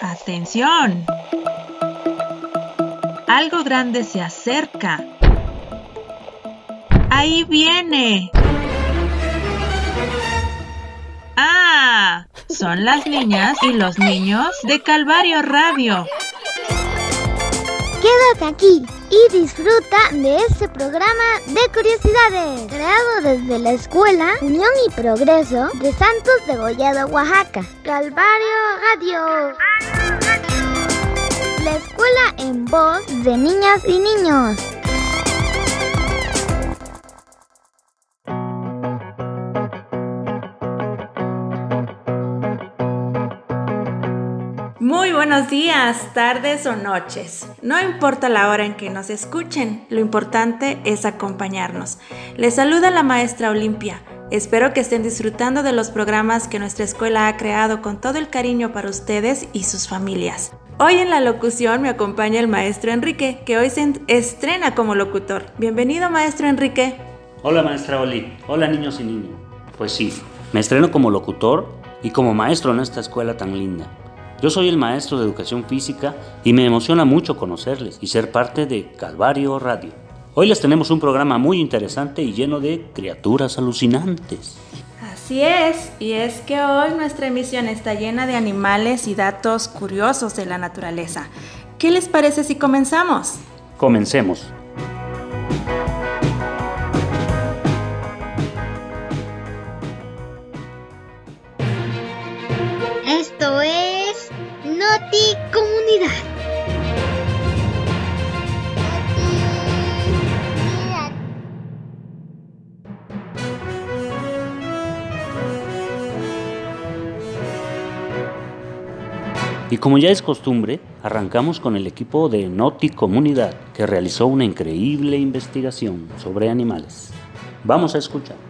Atención. Algo grande se acerca. Ahí viene. Ah, son las niñas y los niños de Calvario Radio. Quédate aquí y disfruta de este programa de curiosidades, creado desde la Escuela Unión y Progreso de Santos de Gollado, Oaxaca. Calvario Radio. La escuela en voz de niñas y niños. Buenos días, tardes o noches. No importa la hora en que nos escuchen, lo importante es acompañarnos. Les saluda la maestra Olimpia. Espero que estén disfrutando de los programas que nuestra escuela ha creado con todo el cariño para ustedes y sus familias. Hoy en la locución me acompaña el maestro Enrique, que hoy se estrena como locutor. Bienvenido, maestro Enrique. Hola, maestra Oli. Hola, niños y niñas. Pues sí, me estreno como locutor y como maestro en esta escuela tan linda. Yo soy el maestro de educación física y me emociona mucho conocerles y ser parte de Calvario Radio. Hoy les tenemos un programa muy interesante y lleno de criaturas alucinantes. Así es, y es que hoy nuestra emisión está llena de animales y datos curiosos de la naturaleza. ¿Qué les parece si comenzamos? Comencemos. Noti Comunidad. Y como ya es costumbre, arrancamos con el equipo de Noti Comunidad, que realizó una increíble investigación sobre animales. Vamos a escuchar.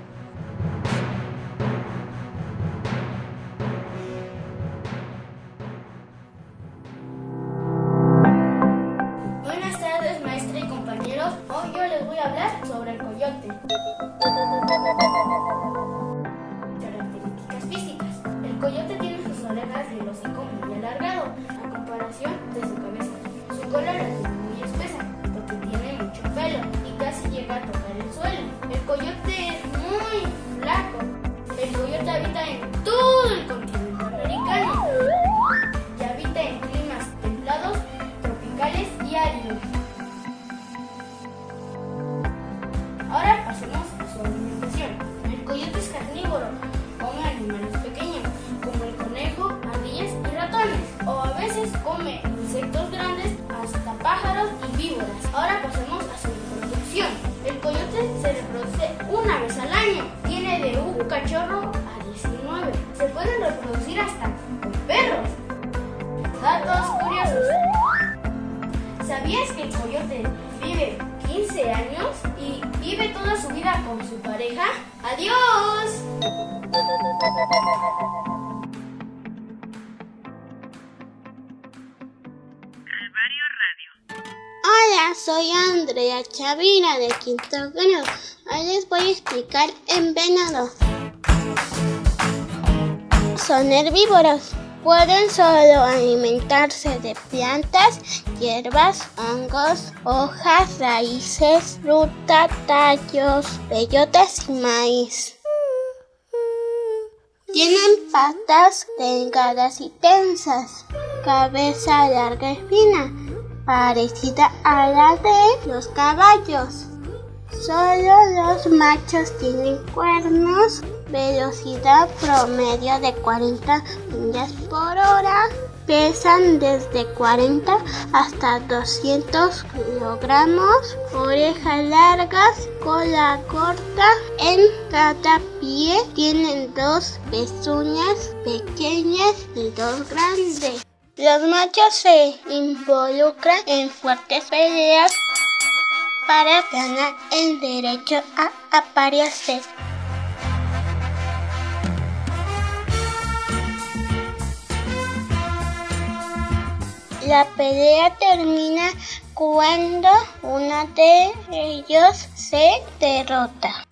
Hola, soy Andrea Chavira de Quinto Grado. Hoy les voy a explicar en venado. Son herbívoros. Pueden solo alimentarse de plantas, hierbas, hongos, hojas, raíces, fruta, tallos, bellotas y maíz. Tienen patas delgadas y tensas, cabeza larga y fina, parecida a la de los caballos. Solo los machos tienen cuernos, velocidad promedio de 40 millas por hora, pesan desde 40 hasta 200 kilogramos, orejas largas, cola corta, en cada pie tienen dos pezuñas pequeñas y dos grandes. Los machos se involucran en fuertes peleas para ganar el derecho a aparecer. La pelea termina cuando uno de ellos se derrota.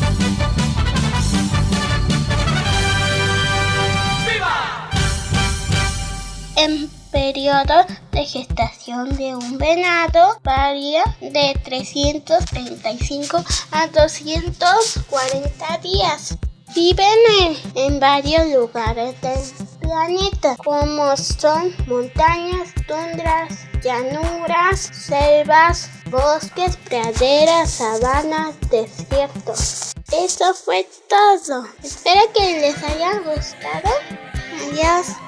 En periodo de gestación de un venado varía de 335 a 240 días. Viven en, en varios lugares del planeta, como son montañas, tundras, llanuras, selvas, bosques, praderas, sabanas, desiertos. Eso fue todo. Espero que les haya gustado. Adiós.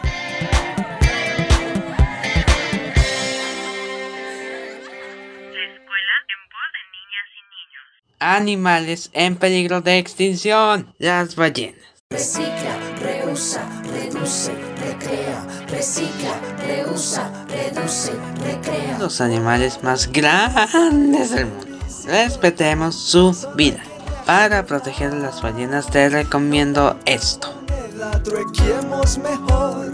Animales en peligro de extinción. Las ballenas. Recicla, reusa, reduce, recrea, recicla, reusa, reduce, recrea. Los animales más grandes del mundo. Respetemos su vida. Para proteger a las ballenas te recomiendo esto. La truequemos mejor,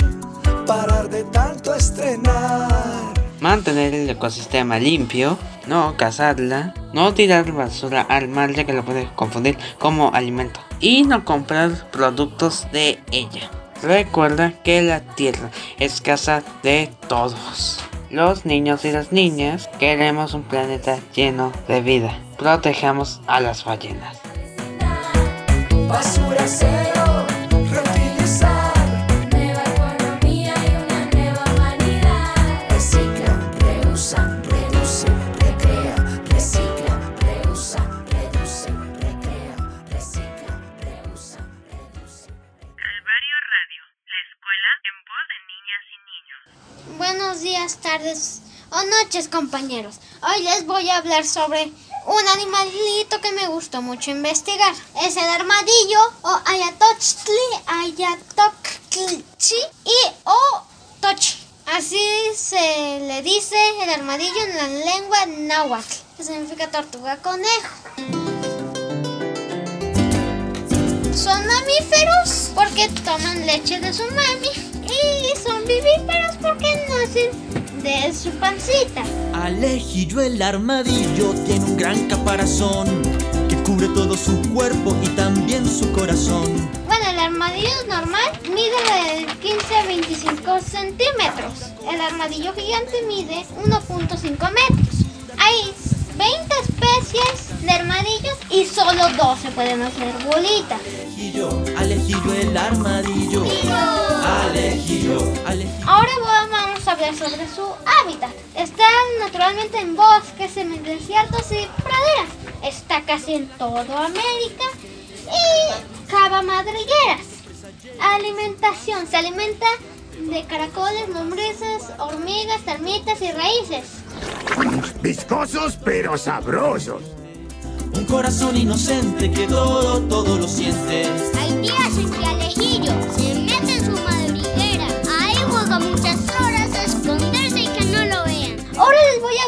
parar de tanto estrenar. Mantener el ecosistema limpio, no cazarla, no tirar basura al mar ya que lo puedes confundir como alimento y no comprar productos de ella. Recuerda que la tierra es casa de todos. Los niños y las niñas queremos un planeta lleno de vida. Protejamos a las ballenas. Basura cero, tardes o noches, compañeros. Hoy les voy a hablar sobre un animalito que me gustó mucho investigar. Es el armadillo o Ayatochtli, Ayatoctli y o Tochi. Así se le dice el armadillo en la lengua náhuatl, que significa tortuga conejo. Son mamíferos porque toman leche de su mami vivíparos porque nacen de su pancita. Alejillo el armadillo tiene un gran caparazón que cubre todo su cuerpo y también su corazón. Bueno, el armadillo normal mide de 15 a 25 centímetros. El armadillo gigante mide 1.5 metros. Hay 20 especies de armadillos y solo 12 pueden hacer bolita. Alejillo, alejillo el armadillo. Alejillo, alejillo. Ahora va- vamos a hablar sobre su hábitat. Está naturalmente en bosques, semidesiertos y praderas. Está casi en toda América y cava madrigueras. Alimentación. Se alimenta de caracoles, lombrices, hormigas, termitas y raíces. Viscosos pero sabrosos. Un corazón inocente que todo, todo lo siente. Hay días en que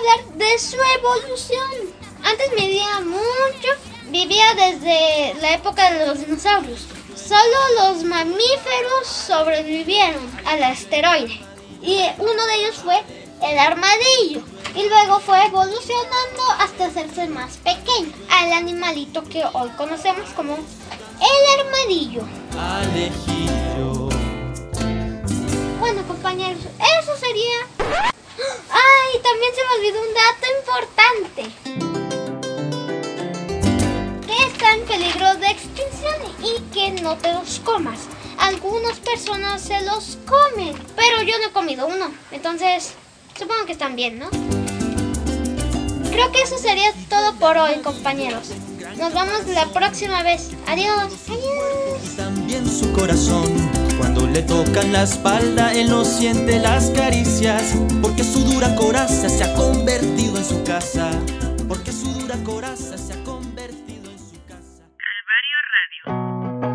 hablar de su evolución. Antes medía mucho, vivía desde la época de los dinosaurios. Solo los mamíferos sobrevivieron al asteroide. Y uno de ellos fue el armadillo. Y luego fue evolucionando hasta hacerse más pequeño. Al animalito que hoy conocemos como el armadillo. Alejillo. Bueno, compañeros, eso sería. ¡Ay! También se me olvidó un dato importante. Que está en peligro de extinción y que no te los comas. Algunas personas se los comen, pero yo no he comido uno. Entonces, supongo que están bien, ¿no? Creo que eso sería todo por hoy, compañeros. Nos vemos la próxima vez. Adiós. Adiós. Y. Cuando le tocan la espalda, él no siente las caricias. Porque su dura coraza se ha convertido en su casa. Porque su dura coraza se ha convertido en su casa. Calvario Radio.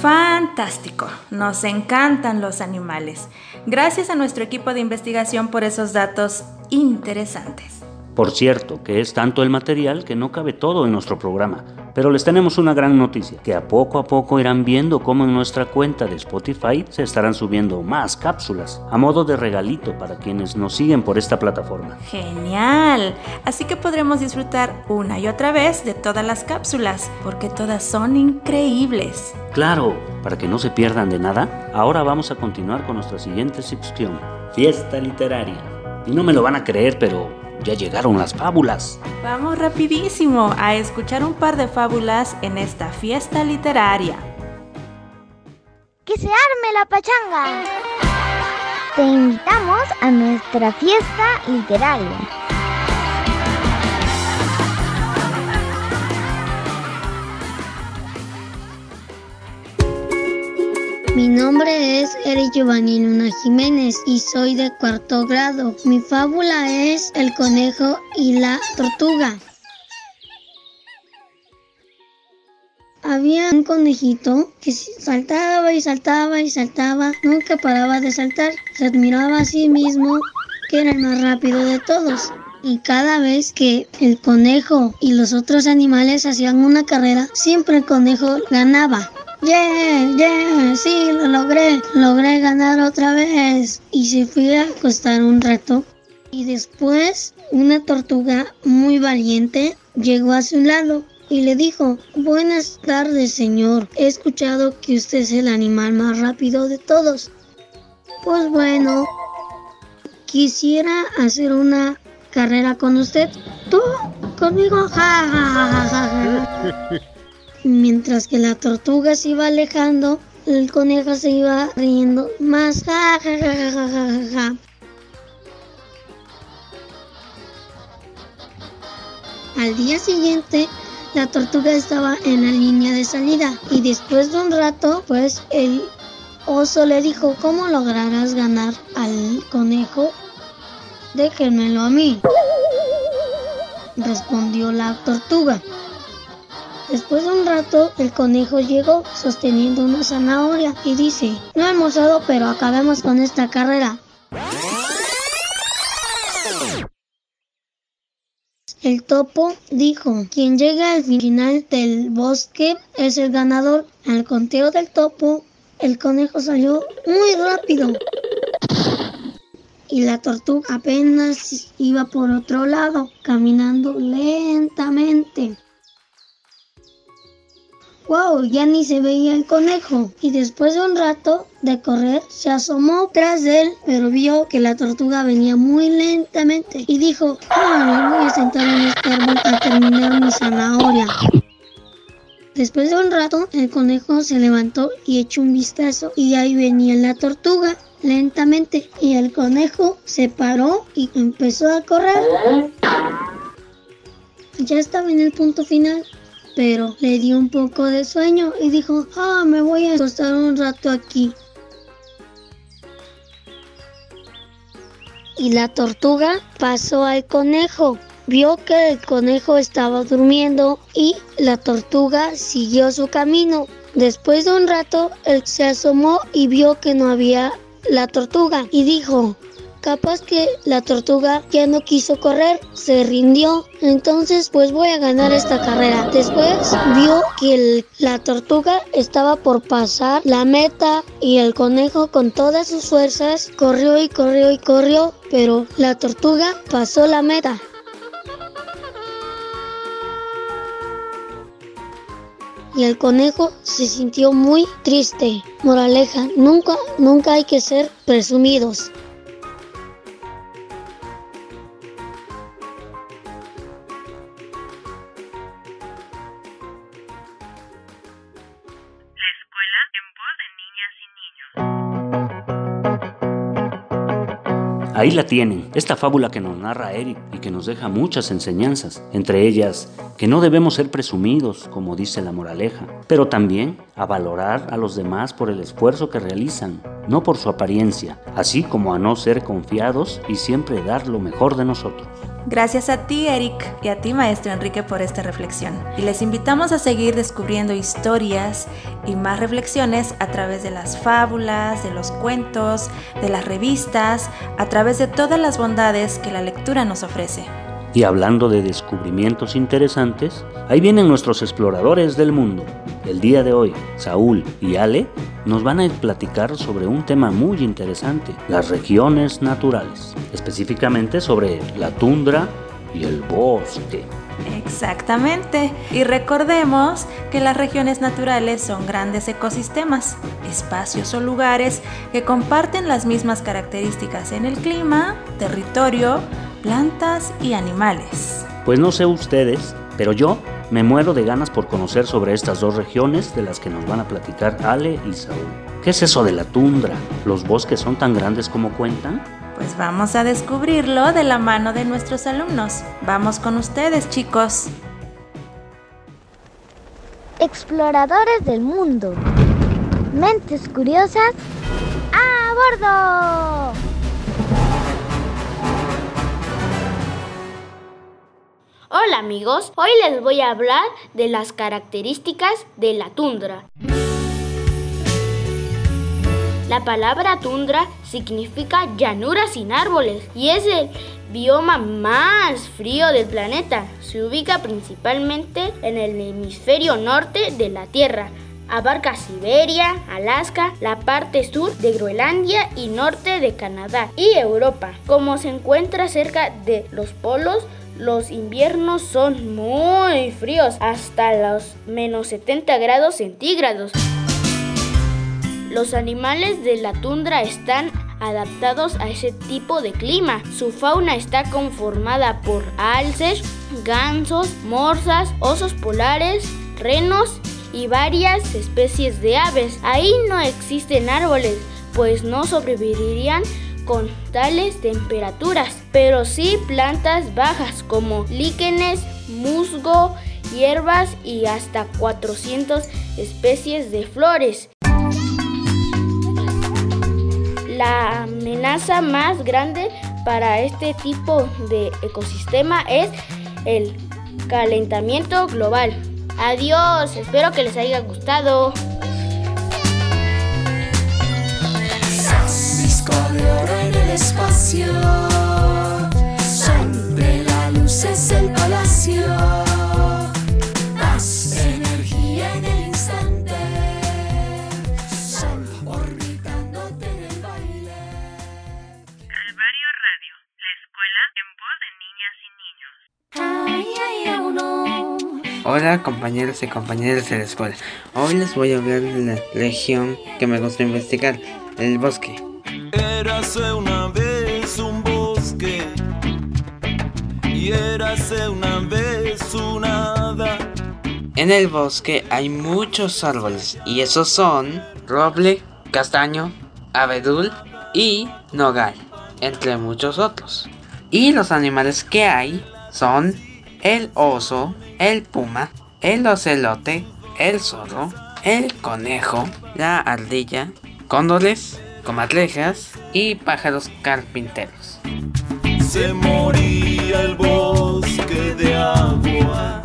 Fantástico, nos encantan los animales. Gracias a nuestro equipo de investigación por esos datos interesantes. Por cierto, que es tanto el material que no cabe todo en nuestro programa. Pero les tenemos una gran noticia, que a poco a poco irán viendo cómo en nuestra cuenta de Spotify se estarán subiendo más cápsulas, a modo de regalito para quienes nos siguen por esta plataforma. Genial. Así que podremos disfrutar una y otra vez de todas las cápsulas, porque todas son increíbles. Claro, Para que no se pierdan de nada, ahora vamos a continuar con nuestra siguiente sección, Fiesta Literaria. Y no me lo van a creer, pero ya llegaron las fábulas. Vamos rapidísimo a escuchar un par de fábulas en esta fiesta literaria. ¡Que se arme la pachanga! Te invitamos a nuestra fiesta literaria. Mi nombre es Eri Giovanni Luna Jiménez y soy de cuarto grado. Mi fábula es El conejo y la tortuga. Había un conejito que saltaba y saltaba y saltaba, nunca paraba de saltar. Se admiraba a sí mismo que era el más rápido de todos. Y cada vez que el conejo y los otros animales hacían una carrera, siempre el conejo ganaba. ¡Yeah! ¡Yeah! Sí, lo logré. Logré ganar otra vez. Y se fue a acostar un rato. Y después una tortuga muy valiente llegó a su lado y le dijo, Buenas tardes, señor. He escuchado que usted es el animal más rápido de todos. Pues bueno, quisiera hacer una carrera con usted. ¿Tú? ¿Conmigo? Ja, ja, ja, ja, ja. Mientras que la tortuga se iba alejando, el conejo se iba riendo más. Ja, ja, ja, ja, ja, ja. Al día siguiente, la tortuga estaba en la línea de salida y después de un rato, pues el oso le dijo, ¿cómo lograrás ganar al conejo? Déjenmelo a mí. Respondió la tortuga. Después de un rato, el conejo llegó sosteniendo una zanahoria y dice, no he almorzado, pero acabemos con esta carrera. El topo dijo, quien llega al final del bosque es el ganador. Al conteo del topo, el conejo salió muy rápido. Y la tortuga apenas iba por otro lado, caminando lentamente. ¡Wow! Ya ni se veía el conejo. Y después de un rato de correr, se asomó tras de él, pero vio que la tortuga venía muy lentamente. Y dijo, ¡Ah, voy a sentar en este árbol a terminar mi zanahoria! Después de un rato, el conejo se levantó y echó un vistazo y ahí venía la tortuga lentamente y el conejo se paró y empezó a correr. Ya estaba en el punto final pero le dio un poco de sueño y dijo, ah, me voy a acostar un rato aquí. Y la tortuga pasó al conejo. Vio que el conejo estaba durmiendo y la tortuga siguió su camino. Después de un rato, él se asomó y vio que no había la tortuga y dijo, Capaz que la tortuga ya no quiso correr, se rindió. Entonces, pues voy a ganar esta carrera. Después vio que la tortuga estaba por pasar la meta y el conejo con todas sus fuerzas corrió y corrió y corrió, pero la tortuga pasó la meta. Y el conejo se sintió muy triste. Moraleja, nunca, nunca hay que ser presumidos. Ahí la tienen, esta fábula que nos narra Eric y que nos deja muchas enseñanzas, entre ellas que no debemos ser presumidos, como dice la moraleja, pero también a valorar a los demás por el esfuerzo que realizan, no por su apariencia, así como a no ser confiados y siempre dar lo mejor de nosotros. Gracias a ti, Eric, y a ti, maestro Enrique, por esta reflexión. Y les invitamos a seguir descubriendo historias y más reflexiones a través de las fábulas, de los cuentos, de las revistas, a través de todas las bondades que la lectura nos ofrece. Y hablando de descubrimientos interesantes, ahí vienen nuestros exploradores del mundo. El día de hoy, Saúl y Ale nos van a platicar sobre un tema muy interesante, las regiones naturales, específicamente sobre la tundra y el bosque. Exactamente. Y recordemos que las regiones naturales son grandes ecosistemas, espacios o lugares que comparten las mismas características en el clima, territorio, plantas y animales. Pues no sé ustedes, pero yo me muero de ganas por conocer sobre estas dos regiones de las que nos van a platicar Ale y Saúl. ¿Qué es eso de la tundra? ¿Los bosques son tan grandes como cuentan? Pues vamos a descubrirlo de la mano de nuestros alumnos. Vamos con ustedes, chicos. Exploradores del mundo. Mentes curiosas. ¡A bordo! Hola amigos, hoy les voy a hablar de las características de la tundra. La palabra tundra significa llanura sin árboles y es el bioma más frío del planeta. Se ubica principalmente en el hemisferio norte de la Tierra. Abarca Siberia, Alaska, la parte sur de Groenlandia y norte de Canadá y Europa. Como se encuentra cerca de los polos, los inviernos son muy fríos, hasta los menos 70 grados centígrados. Los animales de la tundra están adaptados a ese tipo de clima. Su fauna está conformada por alces, gansos, morsas, osos polares, renos y varias especies de aves. Ahí no existen árboles, pues no sobrevivirían con tales temperaturas, pero sí plantas bajas como líquenes, musgo, hierbas y hasta 400 especies de flores. La amenaza más grande para este tipo de ecosistema es el calentamiento global. Adiós, espero que les haya gustado. Hola compañeros y compañeras de la escuela. Hoy les voy a hablar de la región que me gusta investigar, el bosque. Érase una vez un bosque y érase una vez una hada. En el bosque hay muchos árboles y esos son roble, castaño, abedul y nogal, entre muchos otros. Y los animales que hay son el oso, el puma, el ocelote, el zorro, el conejo, la ardilla, cóndores, comadrejas y pájaros carpinteros. Se moría el bosque de agua.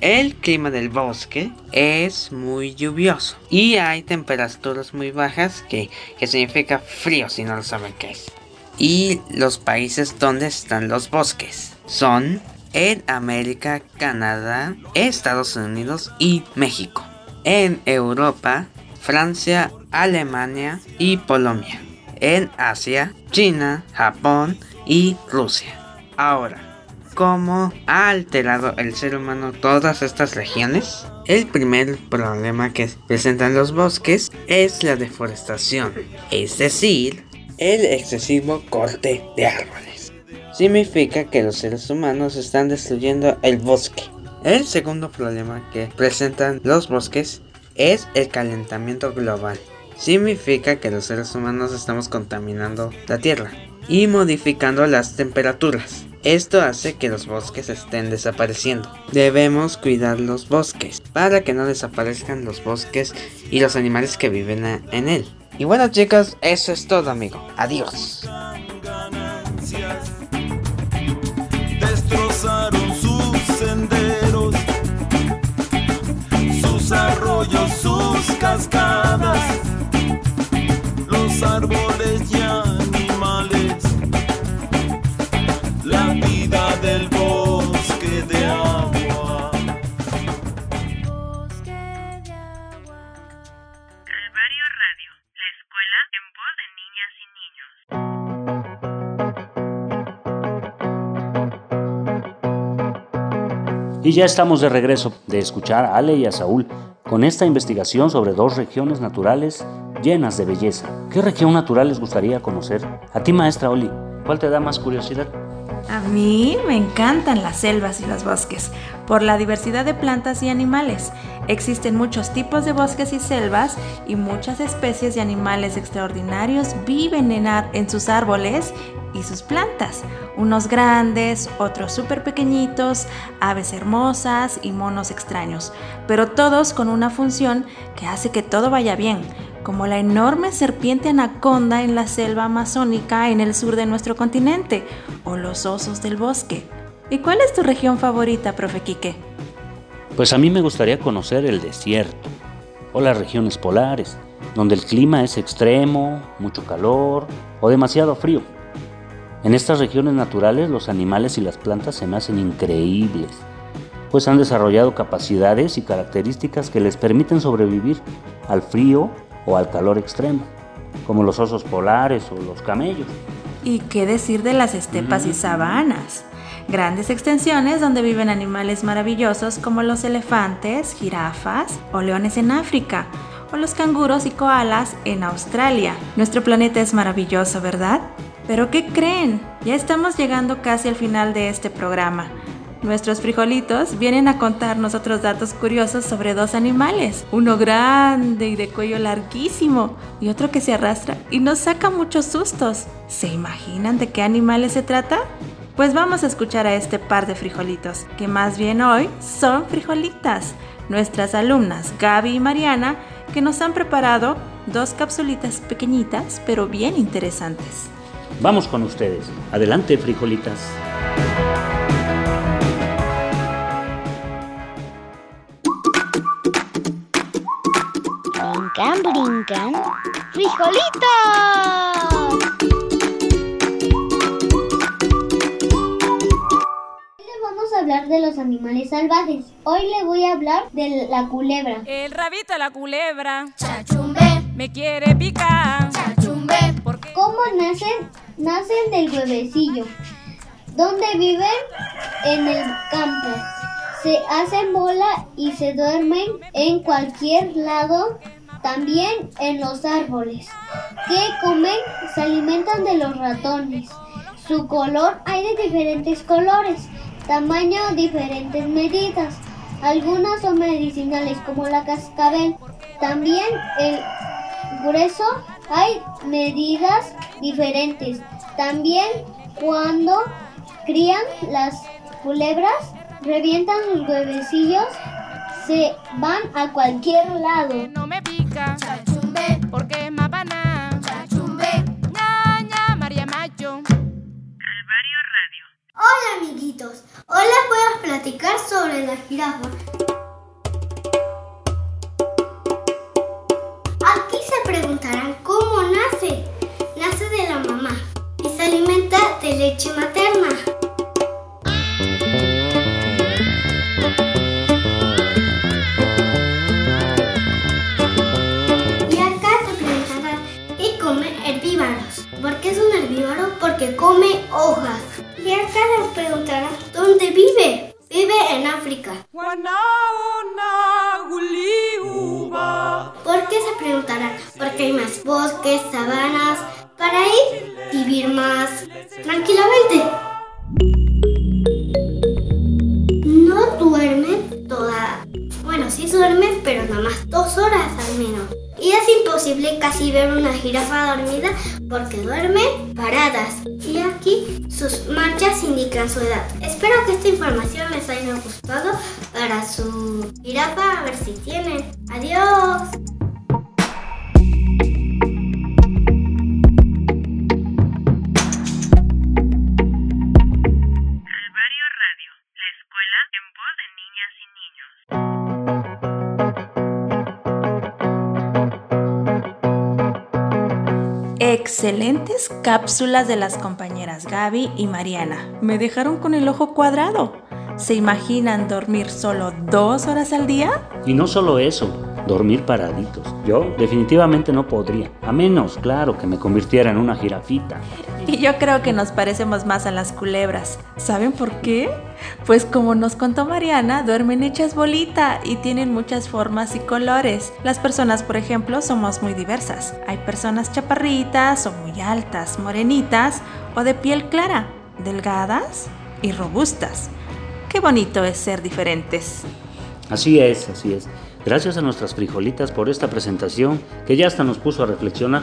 El clima del bosque es muy lluvioso y hay temperaturas muy bajas que, que significa frío si no lo saben qué es. Y los países donde están los bosques son en América, Canadá, Estados Unidos y México. En Europa, Francia, Alemania y Polonia. En Asia, China, Japón y Rusia. Ahora, ¿Cómo ha alterado el ser humano todas estas regiones? El primer problema que presentan los bosques es la deforestación, es decir, el excesivo corte de árboles. Significa que los seres humanos están destruyendo el bosque. El segundo problema que presentan los bosques es el calentamiento global. Significa que los seres humanos estamos contaminando la tierra y modificando las temperaturas. Esto hace que los bosques estén desapareciendo. Debemos cuidar los bosques para que no desaparezcan los bosques y los animales que viven en él. Y bueno chicos, eso es todo amigo. Adiós. Cascadas, los árboles y animales, la vida del bosque de agua. Calvario Radio, la escuela en voz de niñas y niños. Y ya estamos de regreso de escuchar a Ale y a Saúl con esta investigación sobre dos regiones naturales llenas de belleza. ¿Qué región natural les gustaría conocer? A ti, maestra Oli, ¿cuál te da más curiosidad? A mí me encantan las selvas y los bosques, por la diversidad de plantas y animales. Existen muchos tipos de bosques y selvas y muchas especies de animales extraordinarios viven en, en sus árboles y sus plantas. Unos grandes, otros súper pequeñitos, aves hermosas y monos extraños, pero todos con una función que hace que todo vaya bien como la enorme serpiente anaconda en la selva amazónica en el sur de nuestro continente, o los osos del bosque. ¿Y cuál es tu región favorita, profe Quique? Pues a mí me gustaría conocer el desierto, o las regiones polares, donde el clima es extremo, mucho calor o demasiado frío. En estas regiones naturales los animales y las plantas se me hacen increíbles, pues han desarrollado capacidades y características que les permiten sobrevivir al frío o al calor extremo, como los osos polares o los camellos. ¿Y qué decir de las estepas y sabanas? Grandes extensiones donde viven animales maravillosos como los elefantes, jirafas o leones en África, o los canguros y koalas en Australia. Nuestro planeta es maravilloso, ¿verdad? Pero ¿qué creen? Ya estamos llegando casi al final de este programa. Nuestros frijolitos vienen a contarnos otros datos curiosos sobre dos animales, uno grande y de cuello larguísimo y otro que se arrastra y nos saca muchos sustos. ¿Se imaginan de qué animales se trata? Pues vamos a escuchar a este par de frijolitos, que más bien hoy son frijolitas, nuestras alumnas Gaby y Mariana, que nos han preparado dos capsulitas pequeñitas pero bien interesantes. Vamos con ustedes. Adelante, frijolitas. brincan, brincan. ¡Frijolitos! Hablar de los animales salvajes. Hoy le voy a hablar de la culebra. El rabito de la culebra. Chachumbe. Me quiere picar. Chachumbe. ¿Cómo nacen? Nacen del huevecillo. ¿Dónde viven? En el campo. Se hacen bola y se duermen en cualquier lado también en los árboles. ¿Qué comen? Se alimentan de los ratones. Su color hay de diferentes colores, tamaño diferentes medidas. Algunas son medicinales como la cascabel. También el grueso hay medidas diferentes. También cuando crían las culebras, revientan sus huevecillos, se van a cualquier lado. No me pica. Porque es. Hola amiguitos, hoy les voy a platicar sobre la jirafa. Aquí se preguntarán cómo nace. Nace de la mamá y se alimenta de leche materna. Jirafa, a ver si tienen. Adiós. Calvario Radio, la escuela en voz de niñas y niños. Excelentes cápsulas de las compañeras Gaby y Mariana. Me dejaron con el ojo cuadrado. ¿Se imaginan dormir solo dos horas al día? Y no solo eso, dormir paraditos. Yo definitivamente no podría, a menos, claro, que me convirtiera en una jirafita. Y yo creo que nos parecemos más a las culebras. ¿Saben por qué? Pues como nos contó Mariana, duermen hechas bolita y tienen muchas formas y colores. Las personas, por ejemplo, somos muy diversas. Hay personas chaparritas o muy altas, morenitas o de piel clara, delgadas y robustas. Qué bonito es ser diferentes. Así es, así es. Gracias a nuestras frijolitas por esta presentación que ya hasta nos puso a reflexionar.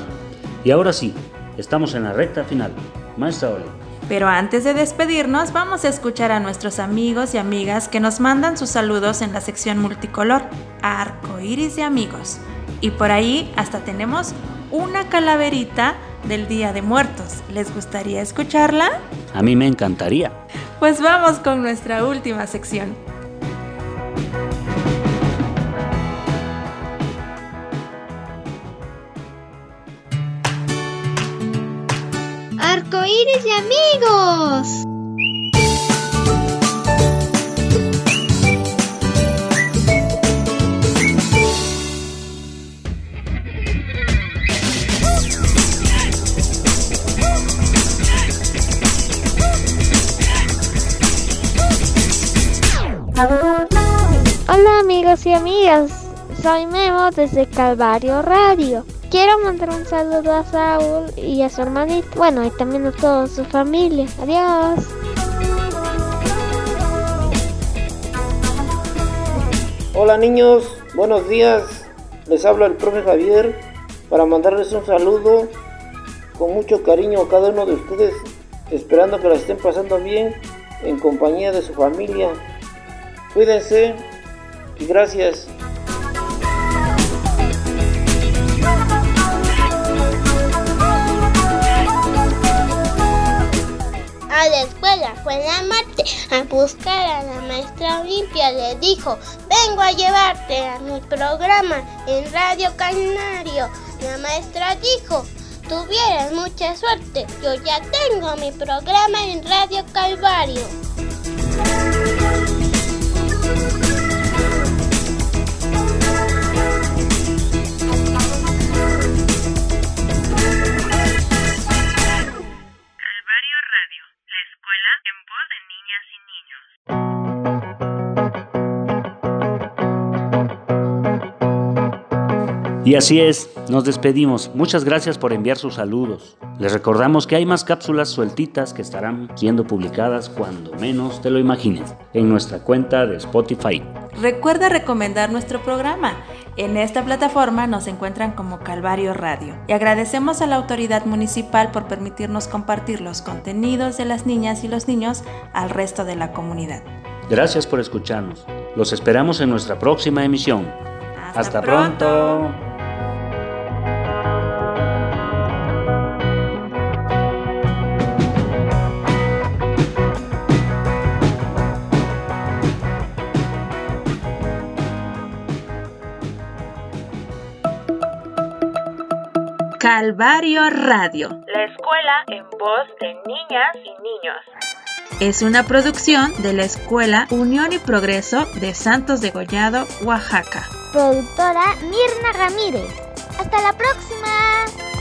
Y ahora sí, estamos en la recta final. Maestra Oli. Pero antes de despedirnos, vamos a escuchar a nuestros amigos y amigas que nos mandan sus saludos en la sección multicolor, Arco Iris de Amigos. Y por ahí hasta tenemos una calaverita del Día de Muertos. ¿Les gustaría escucharla? A mí me encantaría. Pues vamos con nuestra última sección. Arcoíris de amigos. Y amigas, soy Memo desde Calvario Radio. Quiero mandar un saludo a Saúl y a su hermanito, bueno, y también a toda su familia. Adiós. Hola niños, buenos días. Les habla el profe Javier para mandarles un saludo con mucho cariño a cada uno de ustedes, esperando que la estén pasando bien en compañía de su familia. Cuídense gracias. A la escuela fue la Marte a buscar a la maestra Olimpia. Le dijo, vengo a llevarte a mi programa en Radio Canario. La maestra dijo, tuvieras mucha suerte. Yo ya tengo mi programa en Radio. Calvario Y así es, nos despedimos. Muchas gracias por enviar sus saludos. Les recordamos que hay más cápsulas sueltitas que estarán siendo publicadas cuando menos te lo imagines en nuestra cuenta de Spotify. Recuerda recomendar nuestro programa. En esta plataforma nos encuentran como Calvario Radio. Y agradecemos a la autoridad municipal por permitirnos compartir los contenidos de las niñas y los niños al resto de la comunidad. Gracias por escucharnos. Los esperamos en nuestra próxima emisión. Hasta, pronto. Calvario Radio. La escuela en voz de niñas y niños. Es una producción de la Escuela Unión y Progreso de Santos de Gollado, Oaxaca. Productora Mirna Ramírez. Hasta la próxima.